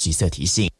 橘色提醒。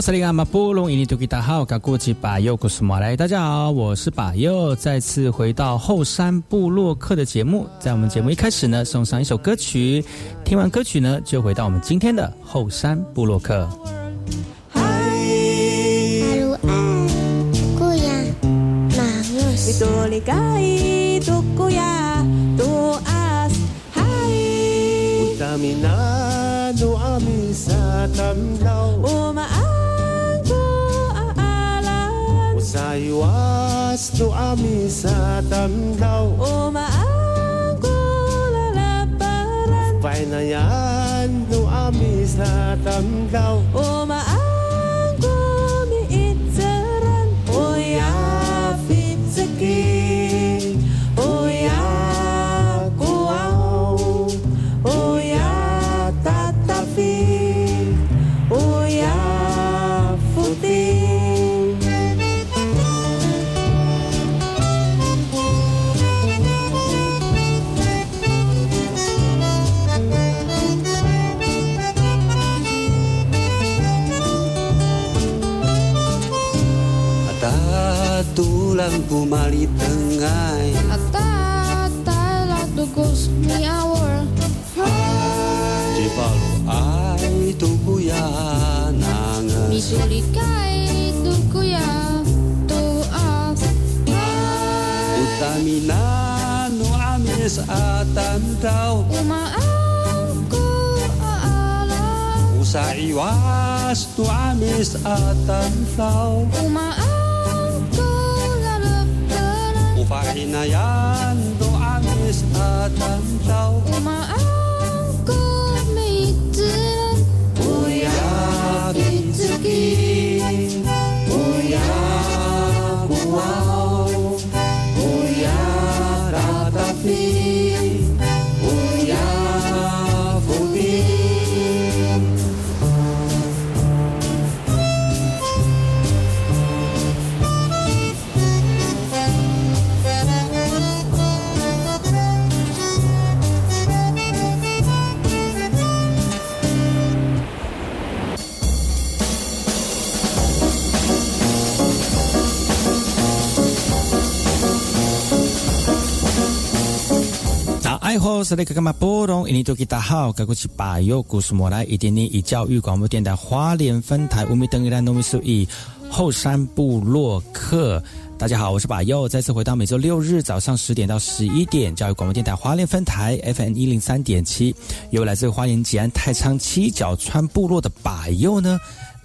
萨利阿马布隆伊尼图吉达好，噶过去巴尤古斯马来，大家好，我是巴尤，再次回到后山部落客的节目。在我们节目一开始呢，送上一首歌曲，听完歌曲呢，就回到我们今天的后山部落客。iwas ay wasto ami sa tandaw Umaagula la paran. Painayan no ami sa tandaw Umaagula Utamina no amis atantau Umaangku aala Usa iwas tu amis atantau Umaangku lalapkanan Upahinayan tu amis atantau Umaangku Suzuki. 是那个干嘛？波隆，印尼多吉达好，该过去巴佑故事莫来，一点点以教育广播电台花莲分台乌米登伊兰农米苏伊后山部落客。大家好，我是巴佑，再次回到每周六日早上十点到十一点教育广播电台花莲分台 FM 一零三点七，由来自花莲吉安太仓七角川部落的巴佑呢。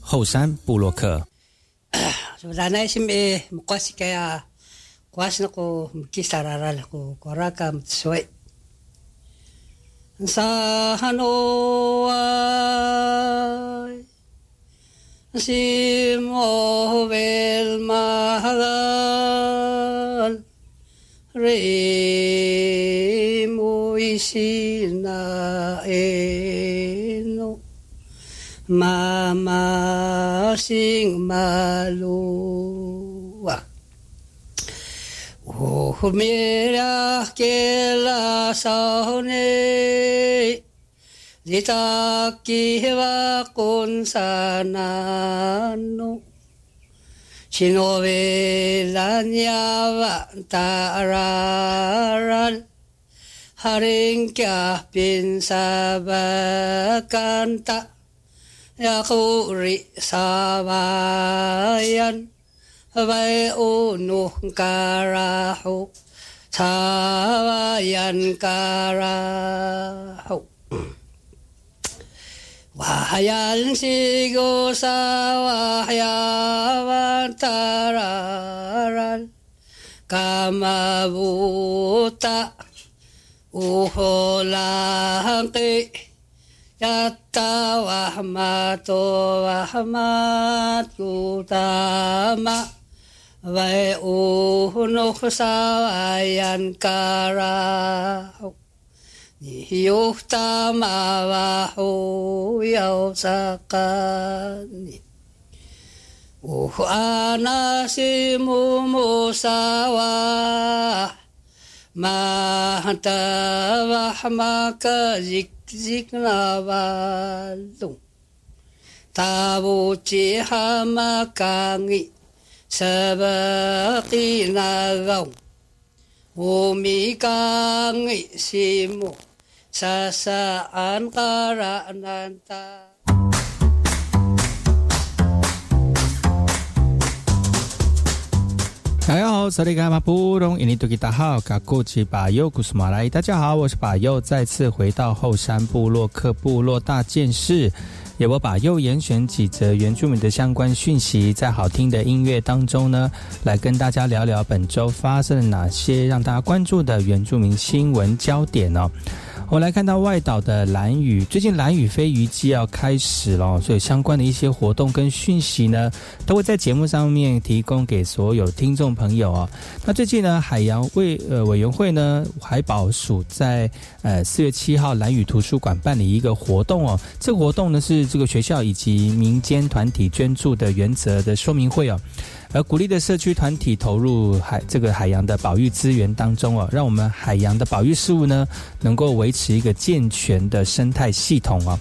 后山部落客。Lanai sing maloa. Oh, mira que la saone ditaki va con sanano. Shinove lanyava tararan haring kya pinsabakan ta. ya khu rị sa ba yên vai ô nu ca ra hô sa ba yên ca ra hô Wahayan sigo sa wahayawan tararan kamabuta uholangki やったわまとわはまとたま。わえおうのふさわやんから。にひよふたまわほやおさかに。おふあなしももさわ。mahantava hamaka zik zik navalung tavo chi hamakangi sabaki nagaung umi kangi simu sasaan karananta. 大家好，萨利嘎马布隆印尼多吉达好，嘎古吉巴尤古斯马来。大家好，我是巴尤，再次回到后山部落克部落大件事。也我把右严选几则原住民的相关讯息，在好听的音乐当中呢，来跟大家聊聊本周发生了哪些让大家关注的原住民新闻焦点哦。我们来看到外岛的蓝屿，最近蓝屿飞鱼季要开始了，所以相关的一些活动跟讯息呢，都会在节目上面提供给所有听众朋友啊。那最近呢，海洋委呃委员会呢，海保署在呃四月七号蓝屿图书馆办理一个活动哦，这个活动呢是这个学校以及民间团体捐助的原则的说明会哦。而鼓励的社区团体投入海这个海洋的保育资源当中哦，让我们海洋的保育事务呢，能够维持一个健全的生态系统哦。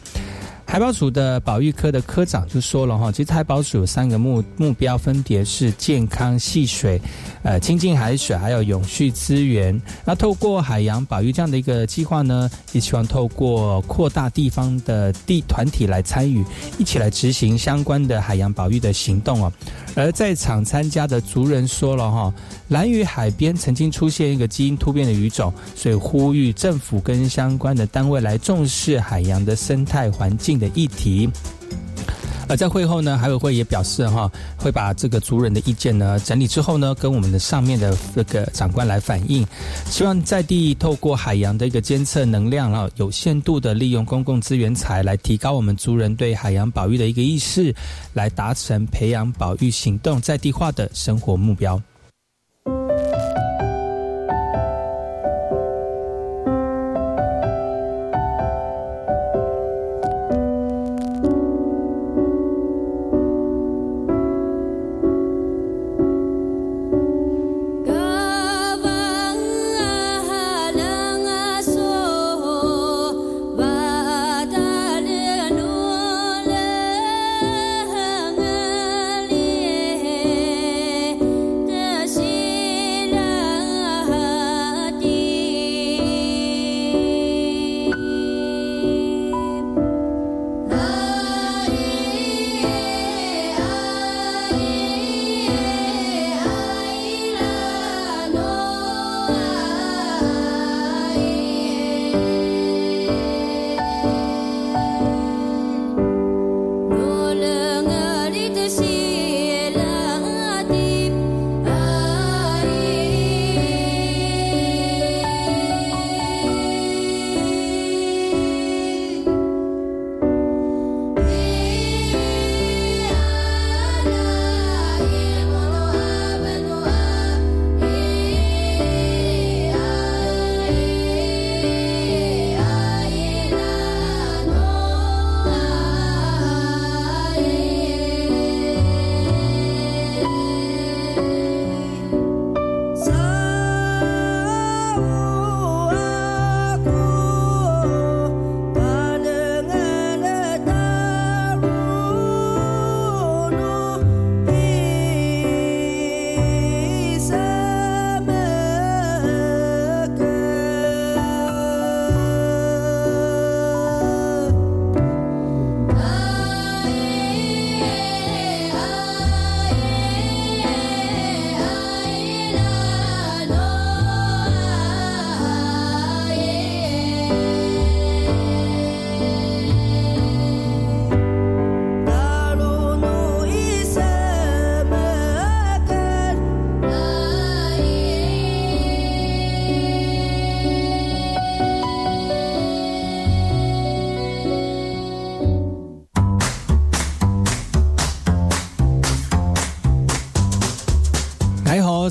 海保署的保育科的科长就说了哈，其实海保署有三个目目标，分别是健康、戏水、呃清净海水，还有永续资源。那透过海洋保育这样的一个计划呢，也希望透过扩大地方的地团体来参与，一起来执行相关的海洋保育的行动哦。而在场参加的族人说了哈，蓝屿海边曾经出现一个基因突变的鱼种，所以呼吁政府跟相关的单位来重视海洋的生态环境的议题。而在会后呢，海委会也表示哈，会把这个族人的意见呢整理之后呢，跟我们的上面的这个长官来反映，希望在地透过海洋的一个监测能量啊，有限度的利用公共资源财来提高我们族人对海洋保育的一个意识，来达成培养保育行动在地化的生活目标。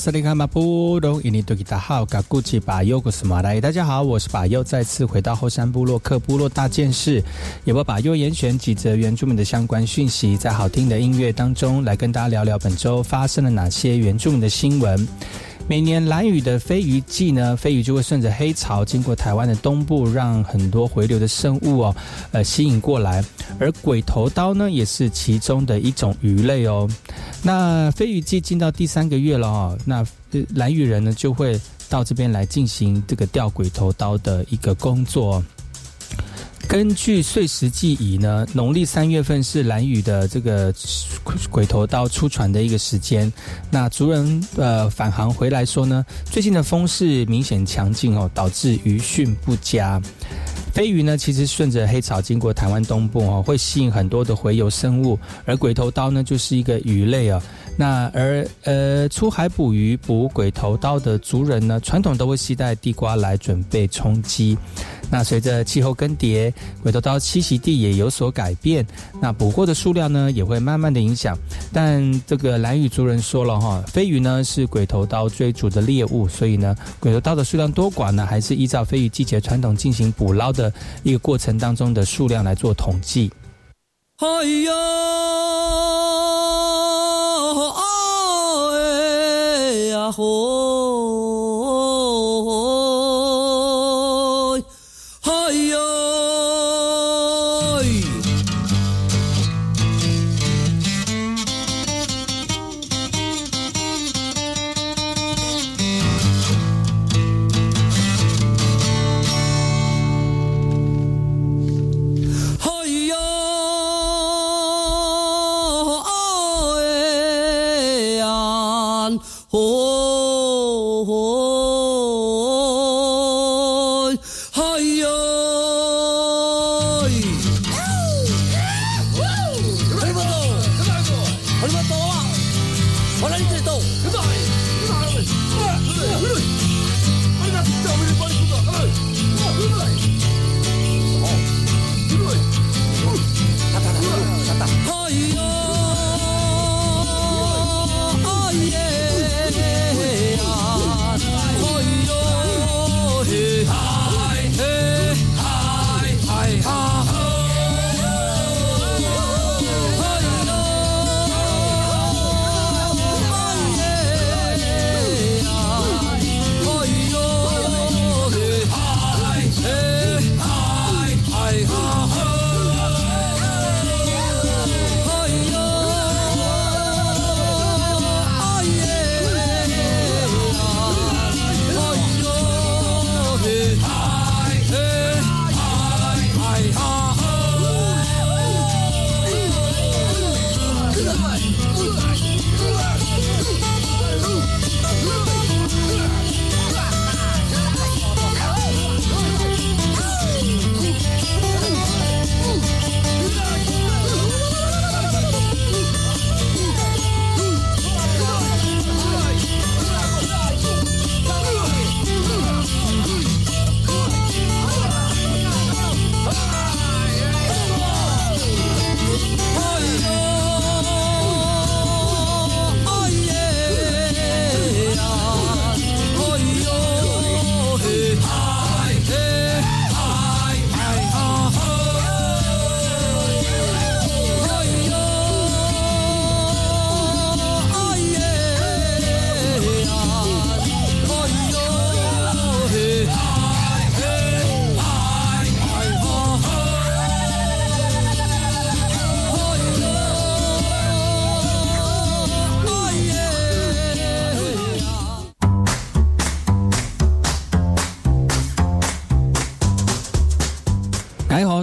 大家好，我是巴尤，再次回到后山部落克部落大件事，也会把右严选几则原住民的相关讯息，在好听的音乐当中来跟大家聊聊本周发生了哪些原住民的新闻。每年蓝雨的飞鱼季呢，飞鱼就会顺着黑潮经过台湾的东部，让很多回流的生物哦，呃吸引过来。而鬼头刀呢，也是其中的一种鱼类哦。那飞鱼季进到第三个月了哦，那蓝雨人呢就会到这边来进行这个钓鬼头刀的一个工作。根据碎石记忆呢，农历三月份是蓝雨的这个鬼头刀出船的一个时间。那族人呃返航回来说呢，最近的风势明显强劲哦，导致鱼汛不佳。飞鱼呢，其实顺着黑潮经过台湾东部哦，会吸引很多的洄游生物，而鬼头刀呢就是一个鱼类啊。那而呃出海捕鱼捕鬼头刀的族人呢，传统都会携带地瓜来准备充饥。那随着气候更迭，鬼头刀栖息地也有所改变，那捕获的数量呢也会慢慢的影响。但这个蓝屿族人说了哈，飞鱼呢是鬼头刀追逐的猎物，所以呢鬼头刀的数量多寡呢，还是依照飞鱼季节传统进行捕捞的一个过程当中的数量来做统计。哎呀，哎呀吼，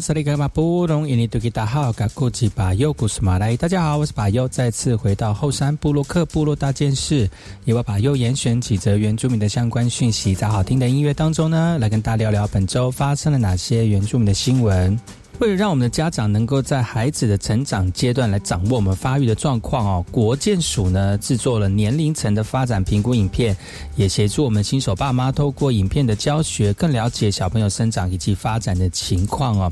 萨利格马布隆伊尼杜吉达好，嘎古吉巴尤古斯马来，大家好，我是巴尤，再次回到后山部落克部落大件事，也会把右严选几则原住民的相关讯息，在好听的音乐当中呢，来跟大家聊聊本周发生了哪些原住民的新闻。为了让我们的家长能够在孩子的成长阶段来掌握我们发育的状况哦，国健署呢制作了年龄层的发展评估影片，也协助我们新手爸妈透过影片的教学，更了解小朋友生长以及发展的情况哦。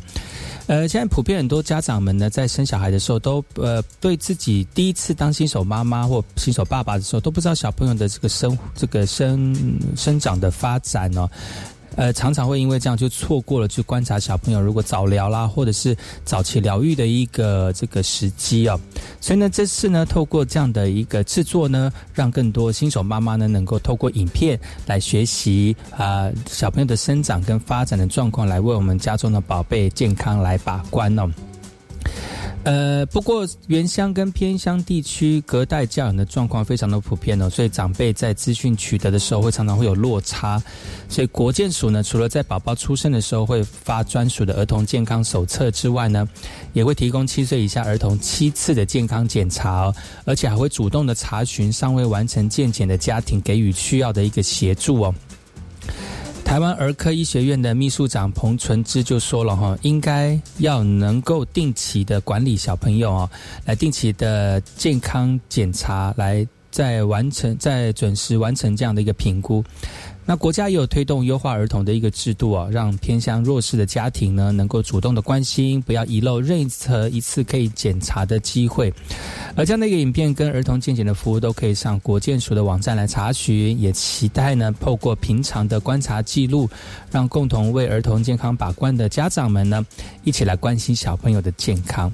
呃，现在普遍很多家长们呢，在生小孩的时候，都呃对自己第一次当新手妈妈或新手爸爸的时候，都不知道小朋友的这个生这个生生长的发展哦。呃，常常会因为这样就错过了去观察小朋友如果早疗啦，或者是早期疗愈的一个这个时机哦。所以呢，这次呢，透过这样的一个制作呢，让更多新手妈妈呢，能够透过影片来学习啊小朋友的生长跟发展的状况，来为我们家中的宝贝健康来把关哦。呃，不过原乡跟偏乡地区隔代教养的状况非常的普遍哦，所以长辈在资讯取得的时候会常常会有落差，所以国健署呢，除了在宝宝出生的时候会发专属的儿童健康手册之外呢，也会提供七岁以下儿童七次的健康检查哦，而且还会主动的查询尚未完成健检的家庭，给予需要的一个协助哦。台湾儿科医学院的秘书长彭纯之就说了哈，应该要能够定期的管理小朋友啊，来定期的健康检查，来在完成在准时完成这样的一个评估。那国家也有推动优化儿童的一个制度啊，让偏向弱势的家庭呢，能够主动的关心，不要遗漏任何一次可以检查的机会。而这样的一个影片跟儿童健检的服务，都可以上国健署的网站来查询。也期待呢，透过平常的观察记录，让共同为儿童健康把关的家长们呢，一起来关心小朋友的健康。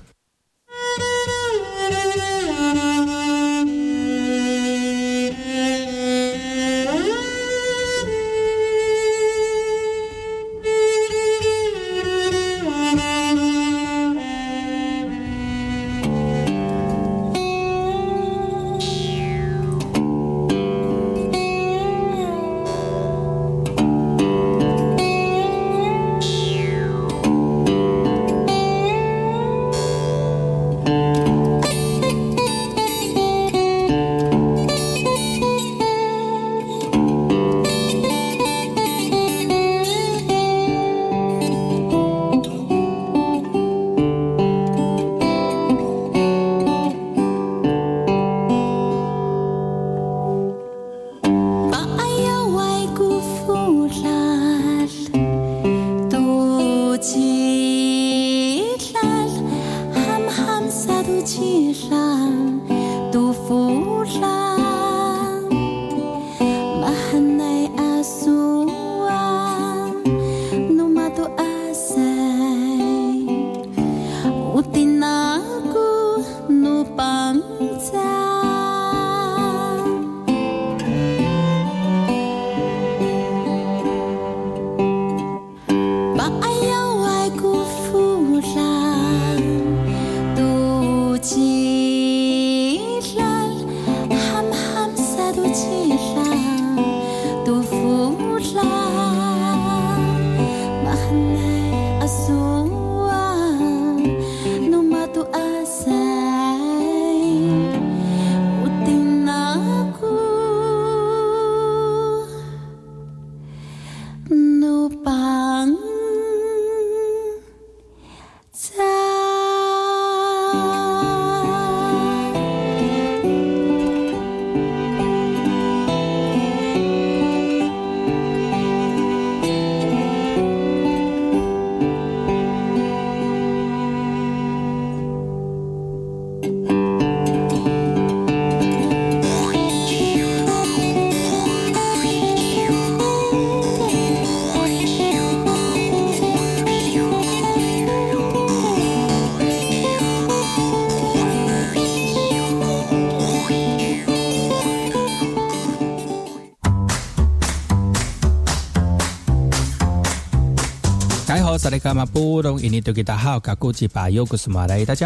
大家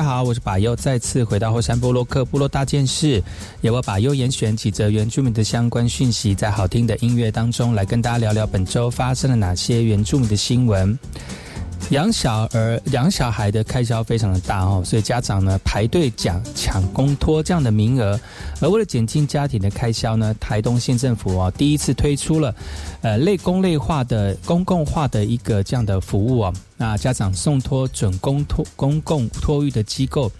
好，我是巴尤，再次回到后山部落克部落大件事，由我巴尤严选几则原住民的相关讯息，在好听的音乐当中来跟大家聊聊本周发生了哪些原住民的新闻。养小儿、养小孩的开销非常的大哦，所以家长呢排队抢抢公托这样的名额。而为了减轻家庭的开销呢，台东县政府哦第一次推出了呃类公类化的公共化的一个这样的服务哦。那家长送托准公托公共托育的机构。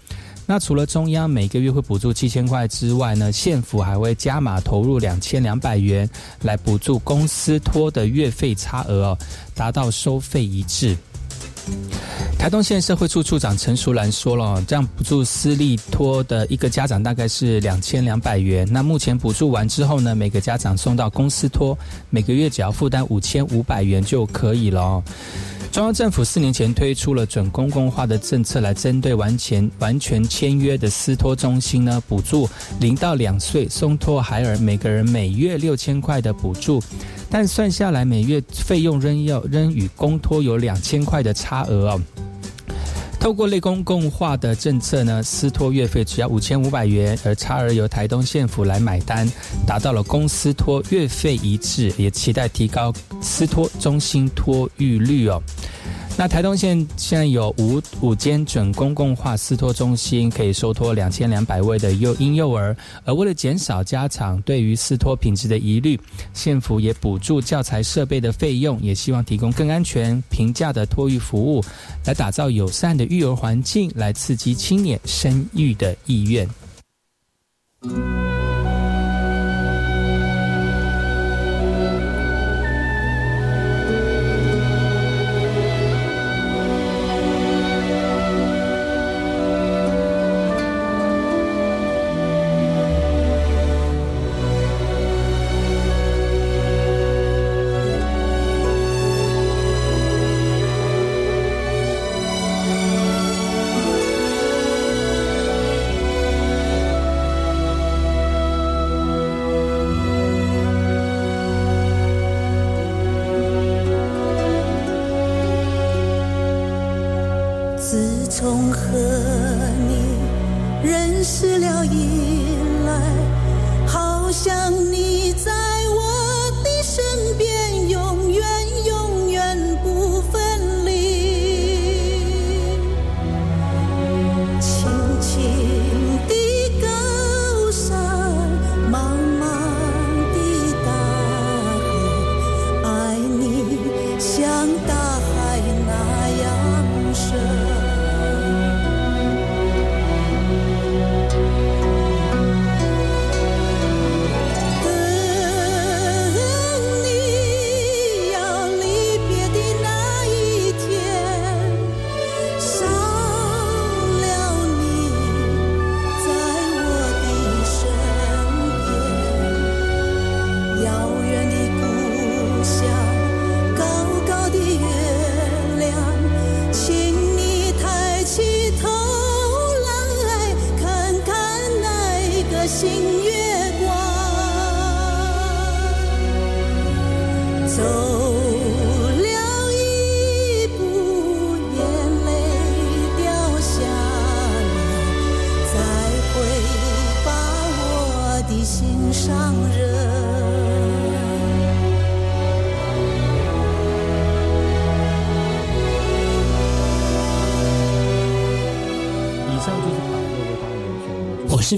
那除了中央每个月会补助七千块之外呢，县府还会加码投入两千两百元来补助公司托的月费差额哦，达到收费一致。台东县社会处处长陈淑兰说了，这样补助私立托的一个家长大概是两千两百元。那目前补助完之后呢，每个家长送到公司托，每个月只要负担五千五百元就可以了。中央政府四年前推出了准公共化的政策，来针对完全完全签约的私托中心呢，补助零到两岁松托孩儿每个人每月六千块的补助，但算下来每月费用仍要仍与公托有两千块的差额哦。透过类公共化的政策呢，私托月费只要五千五百元，而差额由台东县府来买单，达到了公司托月费一致，也期待提高私托中心托育率哦。那台东县现在有五五间准公共化私托中心，可以收托两千两百位的幼婴幼儿。而为了减少家长对于私托品质的疑虑，县府也补助教材设备的费用，也希望提供更安全、平价的托育服务，来打造友善的育儿环境，来刺激青年生育的意愿。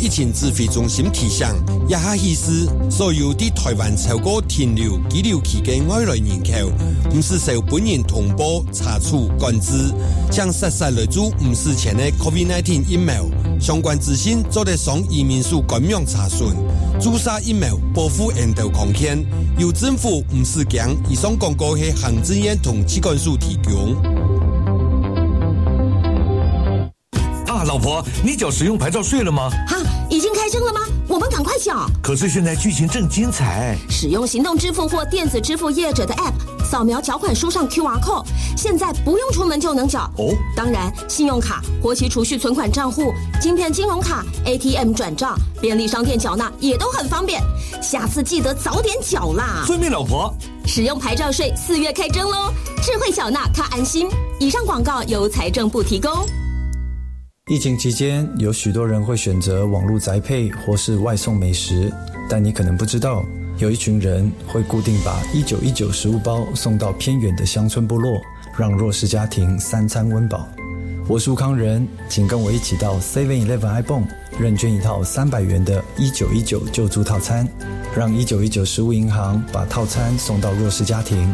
疫情指挥中心提醒，一下意思，所有的台湾超过停留拘留期嘅外来人口，唔是受本人通报查处管制，将实实来做唔是前的 COVID-19 疫苗相关资讯，做得上移民署官网查询。注射疫苗保护人道抗险，由政府唔是强，以上广告系行政院同机关署提供。老婆，你缴使用牌照税了吗？哈，已经开征了吗？我们赶快缴。可是现在剧情正精彩。使用行动支付或电子支付业者的 App，扫描缴款书上 QR code，现在不用出门就能缴。哦，当然，信用卡、活期储蓄存款账户、晶片金融卡、ATM 转账、便利商店缴纳也都很方便。下次记得早点缴啦。遵命，老婆。使用牌照税四月开征喽，智慧缴纳看安心。以上广告由财政部提供。疫情期间，有许多人会选择网络宅配或是外送美食，但你可能不知道，有一群人会固定把一九一九食物包送到偏远的乡村部落，让弱势家庭三餐温饱。我是吴康仁，请跟我一起到 Seven Eleven iPhone 认捐一套三百元的一九一九救助套餐，让一九一九食物银行把套餐送到弱势家庭，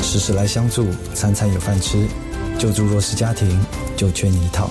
时时来相助，餐餐有饭吃，救助弱势家庭就缺你一套。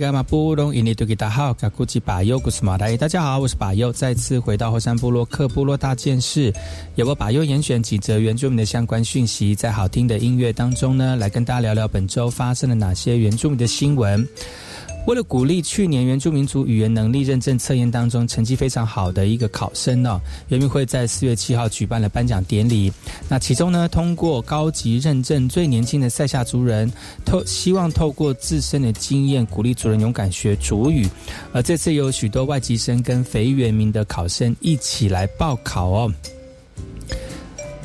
萨利格马布隆伊尼图吉达好，卡古吉巴尤古斯马来，大家好，我是巴尤，再次回到后山部落克部落大件事，由我巴尤严选几则原住民的相关讯息，在好听的音乐当中呢，来跟大家聊聊本周发生了哪些原住民的新闻。为了鼓励去年原住民族语言能力认证测验当中成绩非常好的一个考生呢，原民会在四月七号举办了颁奖典礼。那其中呢，通过高级认证最年轻的塞夏族人，透希望透过自身的经验鼓励族人勇敢学族语。而这次有许多外籍生跟非原民的考生一起来报考哦。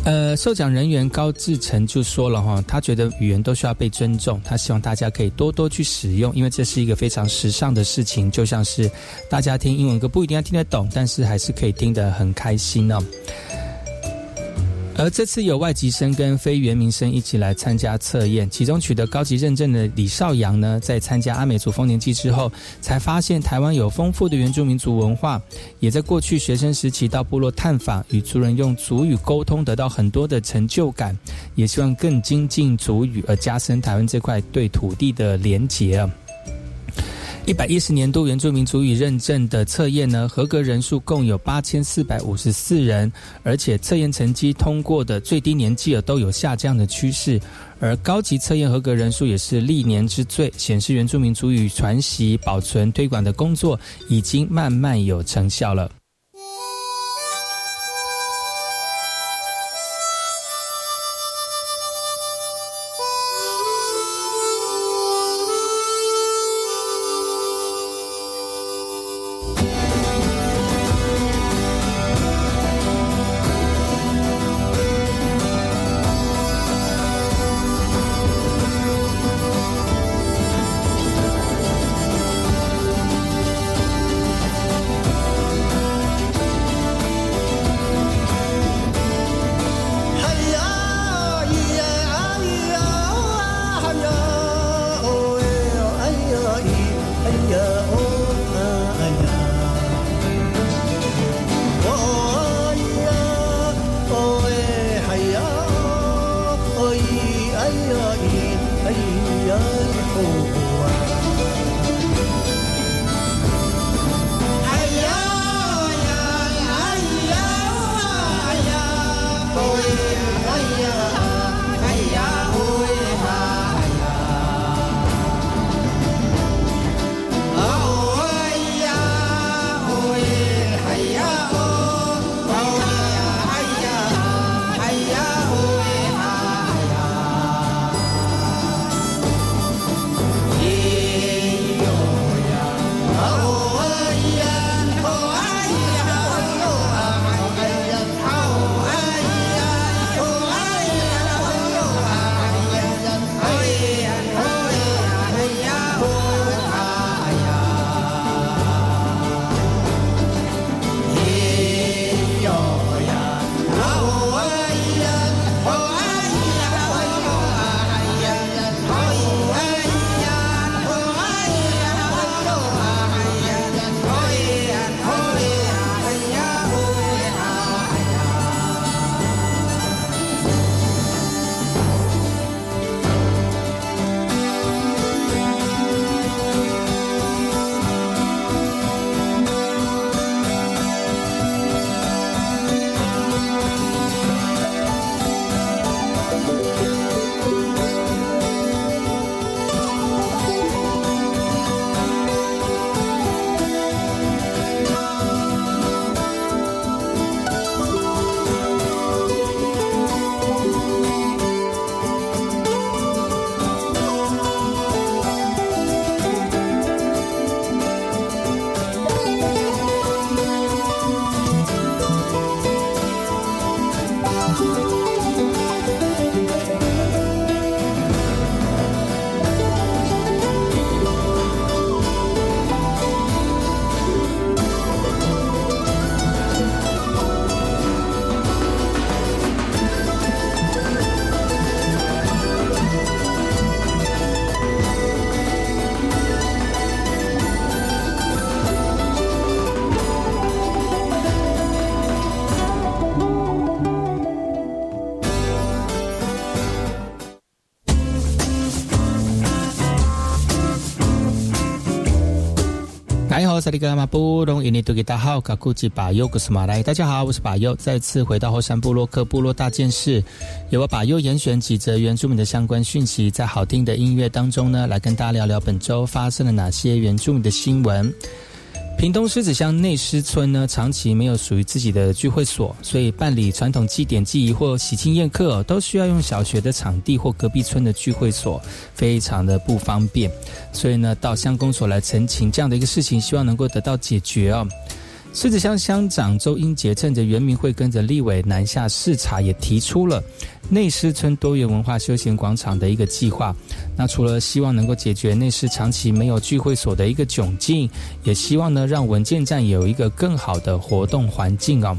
呃，受奖人员高志成就说了哈，他觉得语言都需要被尊重，他希望大家可以多多去使用，因为这是一个非常时尚的事情，就像是大家听英文歌不一定要听得懂，但是还是可以听得很开心哦。而这次有外籍生跟非原民生一起来参加测验，其中取得高级认证的李少阳呢，在参加阿美族丰年祭之后，才发现台湾有丰富的原住民族文化，也在过去学生时期到部落探访，与族人用族语沟通，得到很多的成就感，也希望更精进族语，而加深台湾这块对土地的连结啊。一百一十年度原住民族语认证的测验呢，合格人数共有八千四百五十四人，而且测验成绩通过的最低年纪都有下降的趋势，而高级测验合格人数也是历年之最，显示原住民族语传习、保存、推广的工作已经慢慢有成效了。萨利格马布隆。伊尼图吉达好，卡库吉巴尤古斯马来，大家好，我是巴尤，再次回到后山部落克部落大件事，由我巴尤严选几则原住民的相关讯息，在好听的音乐当中呢，来跟大家聊聊本周发生了哪些原住民的新闻。屏东狮子乡内狮村呢，长期没有属于自己的聚会所，所以办理传统祭典祭仪或喜庆宴客，都需要用小学的场地或隔壁村的聚会所，非常的不方便。所以呢，到乡公所来澄清这样的一个事情，希望能够得到解决哦。狮子乡乡长周英杰趁着原民会跟着立委南下视察，也提出了内狮村多元文化休闲广场的一个计划。那除了希望能够解决内狮长期没有聚会所的一个窘境，也希望呢让文件站有一个更好的活动环境哦。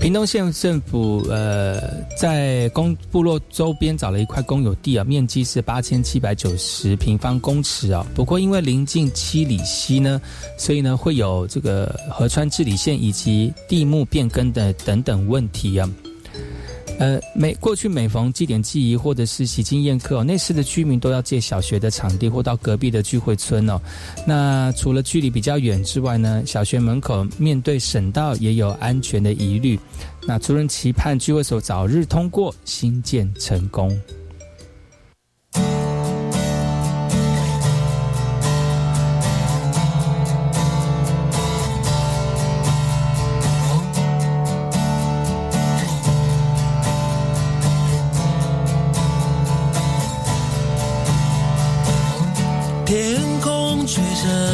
屏东县政府呃，在公部落周边找了一块公有地啊，面积是八千七百九十平方公尺啊。不过因为临近七里溪呢，所以呢会有这个河川治理线以及地目变更的等等问题啊。呃，每过去每逢祭典祭仪或者是喜庆宴客，内市的居民都要借小学的场地或到隔壁的聚会村哦。那除了距离比较远之外呢，小学门口面对省道也有安全的疑虑。那族人期盼聚会所早日通过新建成功。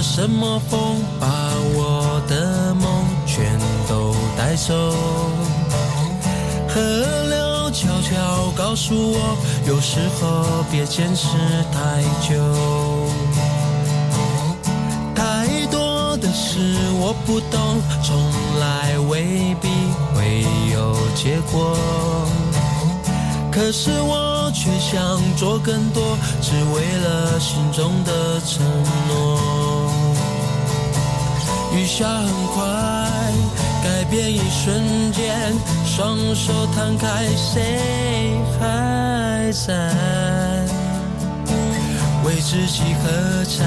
什么风，把我的梦全都带走。河流悄悄告诉我，有时候别坚持太久。太多的事我不懂，从来未必会有结果。可是我却想做更多，只为了心中的承诺。雨下很快，改变一瞬间，双手摊开，谁还在为自己喝彩？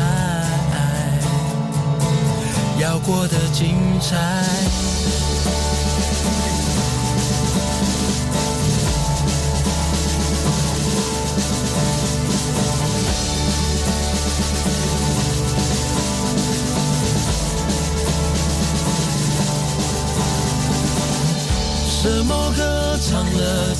要过得精彩。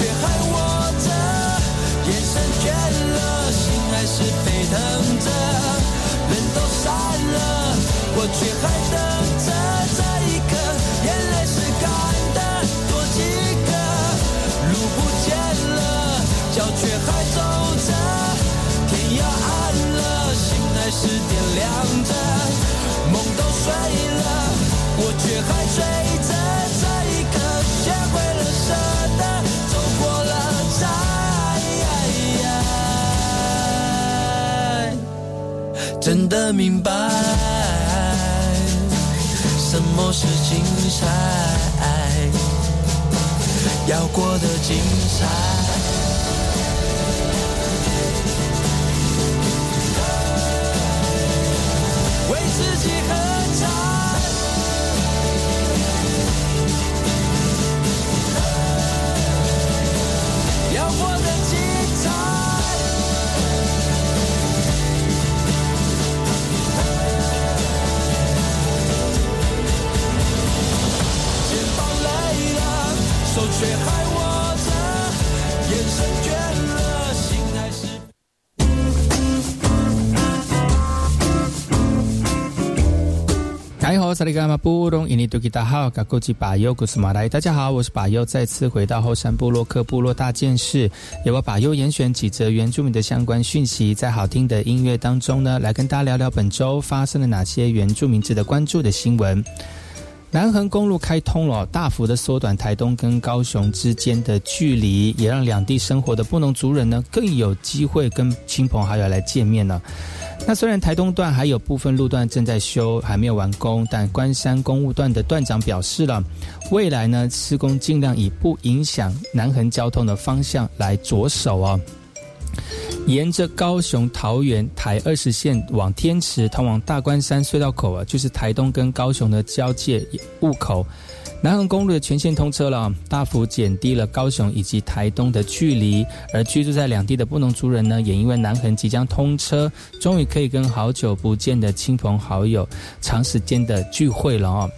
却还握着，眼神倦了，心还是沸腾着。人都散了，我却还等着这一刻，眼泪是干的，多几个。路不见了，脚却还走着，天要暗了，心还是点亮着。梦都碎了，我却还追着明白什么是精彩，要过得精彩。萨利伽马布隆印尼多吉达好，嘎古吉巴尤古斯马来。大家好，我是巴尤，再次回到后山部落克部落大件事，由我巴尤严选几则原住民的。相关讯息，在好听的。音乐当中呢，来跟大家聊聊本周发生了哪些原住民值得关注的。新闻。南横公路开通了，大幅的缩短台东跟高雄之间的距离，也让两地生活的布农族人呢更有机会跟亲朋好友来见面了。那虽然台东段还有部分路段正在修，还没有完工，但关山公务段的段长表示了，未来呢施工尽量以不影响南横交通的方向来着手哦。沿着高雄桃园台二十线往天池通往大关山隧道口啊，就是台东跟高雄的交界路口。南横公路的全线通车了，大幅减低了高雄以及台东的距离。而居住在两地的布农族人呢，也因为南横即将通车，终于可以跟好久不见的亲朋好友长时间的聚会了哦。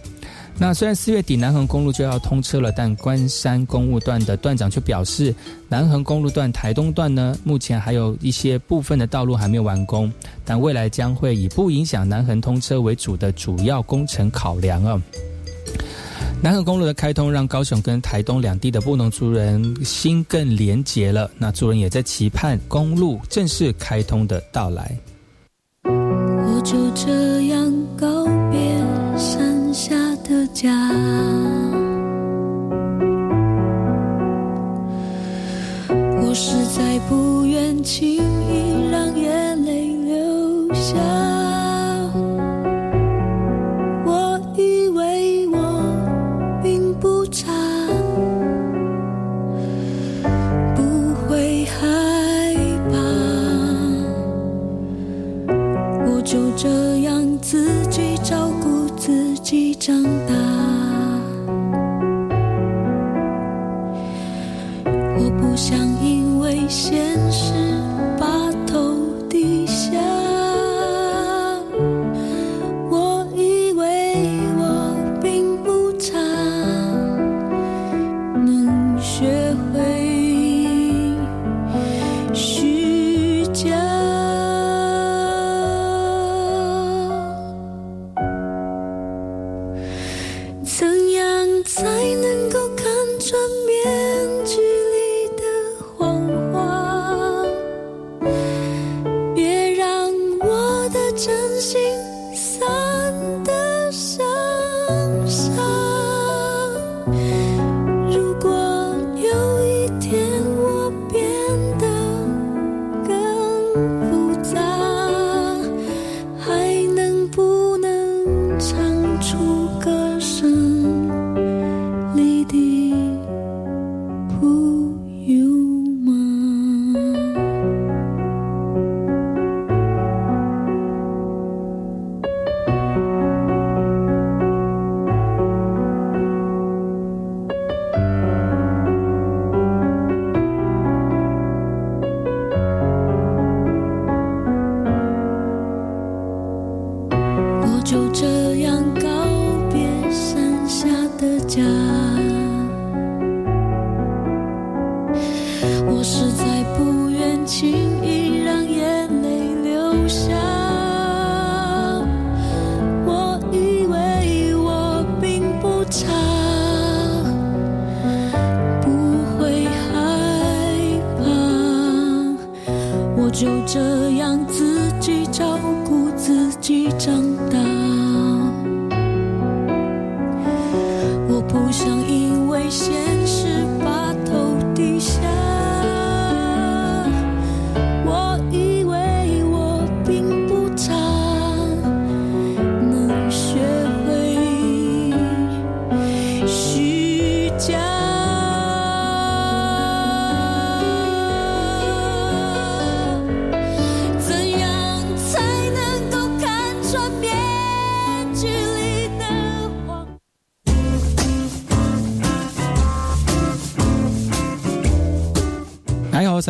那虽然四月底南横公路就要通车了，但关山公路段的段长却表示，南横公路段台东段呢，目前还有一些部分的道路还没有完工，但未来将会以不影响南横通车为主的主要工程考量啊。南横公路的开通，让高雄跟台东两地的布农族人心更连结了。那族人也在期盼公路正式开通的到来。我就这样告别家，我实在不愿轻易让眼泪流下。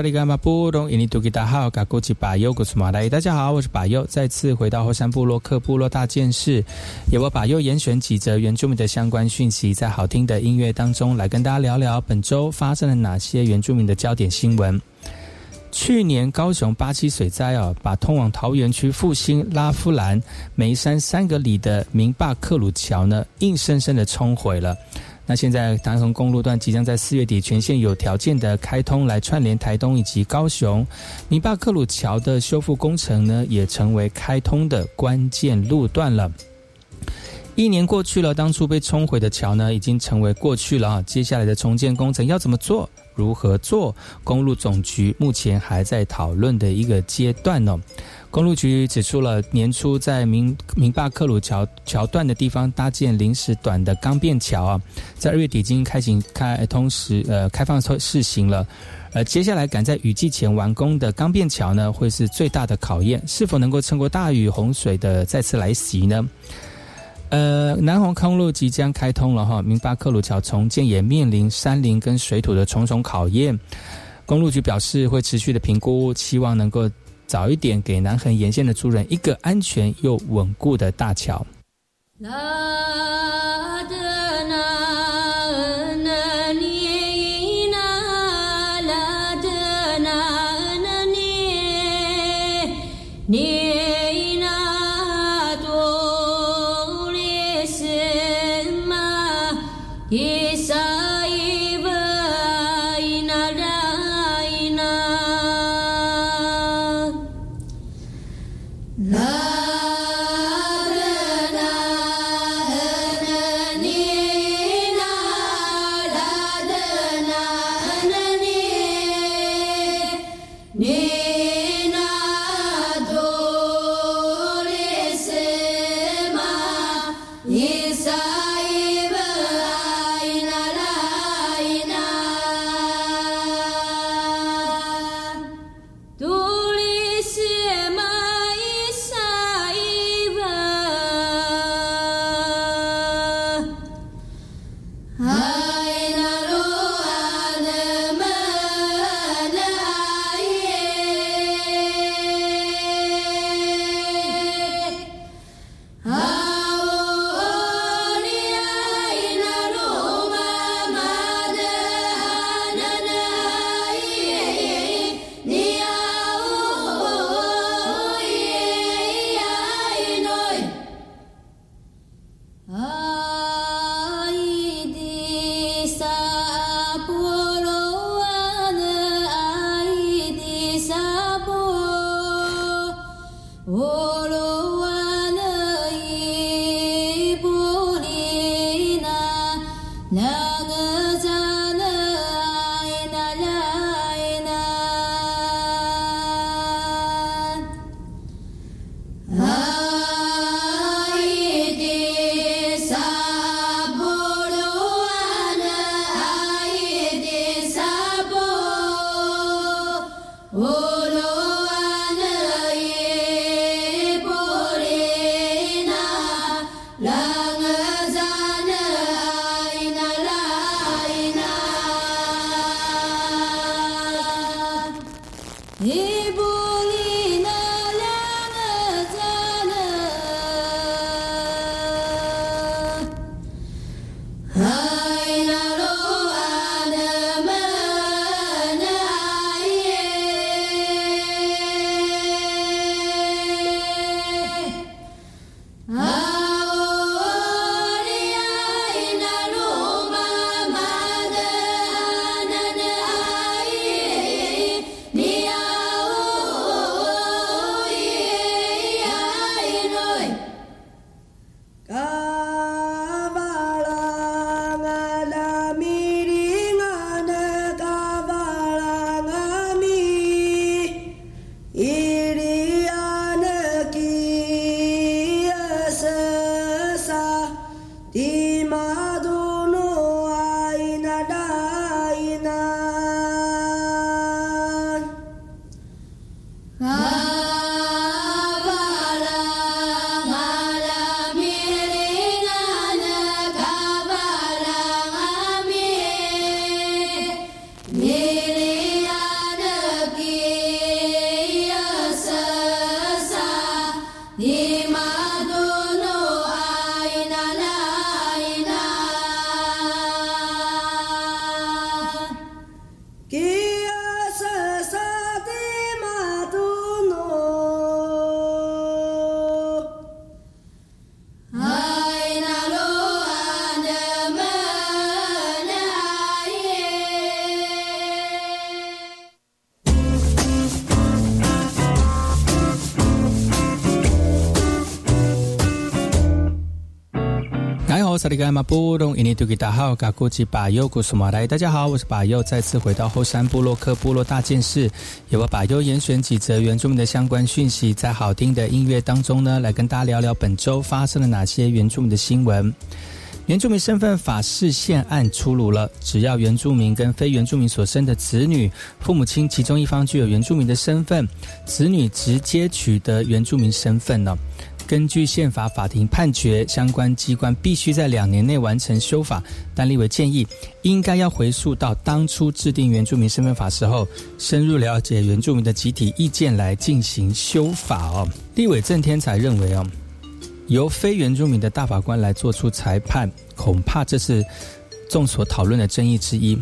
萨利干巴布隆印尼杜吉达号嘎古吉巴尤古苏马来，大家好，我是巴尤，再次回到后山部落克部落大件事，也我巴尤严选几则原住民的相关讯息，在好听的音乐当中来跟大家聊聊本周发生了哪些原住民的焦点新闻。去年高雄八七水灾啊，把通往桃园区复兴、拉夫兰、梅山三个里的明坝克鲁桥呢，硬生生的冲毁了。那现在南横公路段即将在四月底全线有条件的开通，来串联台东以及高雄。尼巴克鲁桥的修复工程呢，也成为开通的关键路段了。一年过去了，当初被冲毁的桥呢，已经成为过去了啊。接下来的重建工程要怎么做？如何做？公路总局目前还在讨论的一个阶段哦。公路局指出了，年初在明明坝克鲁桥桥段的地方搭建临时短的钢便桥啊，在二月底已经开行开通时呃开放试行了，而接下来赶在雨季前完工的钢便桥呢，会是最大的考验，是否能够撑过大雨洪水的再次来袭呢？呃，南红公路即将开通了哈，明巴克鲁桥重建也面临山林跟水土的重重考验。公路局表示会持续的评估，期望能够早一点给南横沿线的族人一个安全又稳固的大桥。Oh. 利盖马布隆印尼图吉达好，嘎古吉巴尤古苏马来。大家好，我是巴尤，再次回到后山部落克部落大件事，由我巴尤严选几则原住民的相关讯息，在好听的音乐当中呢，来跟大家聊聊本周发生了哪些原住民的新闻。原住民身份法释宪案出炉了，只要原住民跟非原住民所生的子女，父母亲其中一方具有原住民的身份，子女直接取得原住民身份呢。根据宪法法庭判决，相关机关必须在两年内完成修法。但立委建议，应该要回溯到当初制定原住民身份法时候，深入了解原住民的集体意见来进行修法哦。立委郑天才认为哦。由非原住民的大法官来做出裁判，恐怕这是众所讨论的争议之一。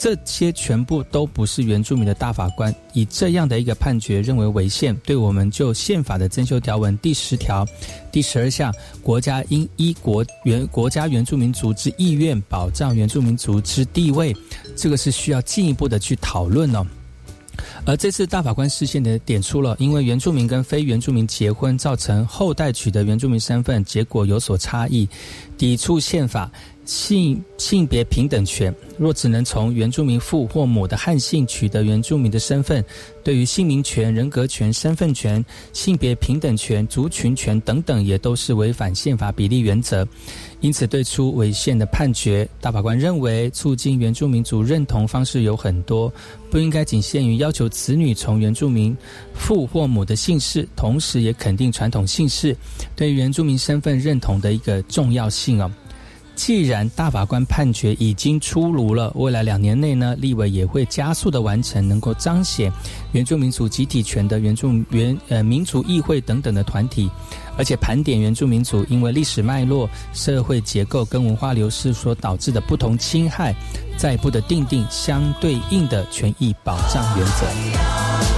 这些全部都不是原住民的大法官以这样的一个判决认为违宪，对我们就宪法的增修条文第十条第十二项，国家应依国原国家原住民族之意愿保障原住民族之地位，这个是需要进一步的去讨论哦。而这次大法官视线的点出了，因为原住民跟非原住民结婚，造成后代取得原住民身份结果有所差异，抵触宪法。性性别平等权，若只能从原住民父或母的汉姓取得原住民的身份，对于姓名权、人格权、身份权、性别平等权、族群权等等，也都是违反宪法比例原则，因此对出违宪的判决。大法官认为，促进原住民族认同方式有很多，不应该仅限于要求子女从原住民父或母的姓氏，同时也肯定传统姓氏对原住民身份认同的一个重要性啊。既然大法官判决已经出炉了，未来两年内呢，立委也会加速的完成能够彰显原住民族集体权的原住原呃民族议会等等的团体，而且盘点原住民族因为历史脉络、社会结构跟文化流失所导致的不同侵害，再一步的定定相对应的权益保障原则。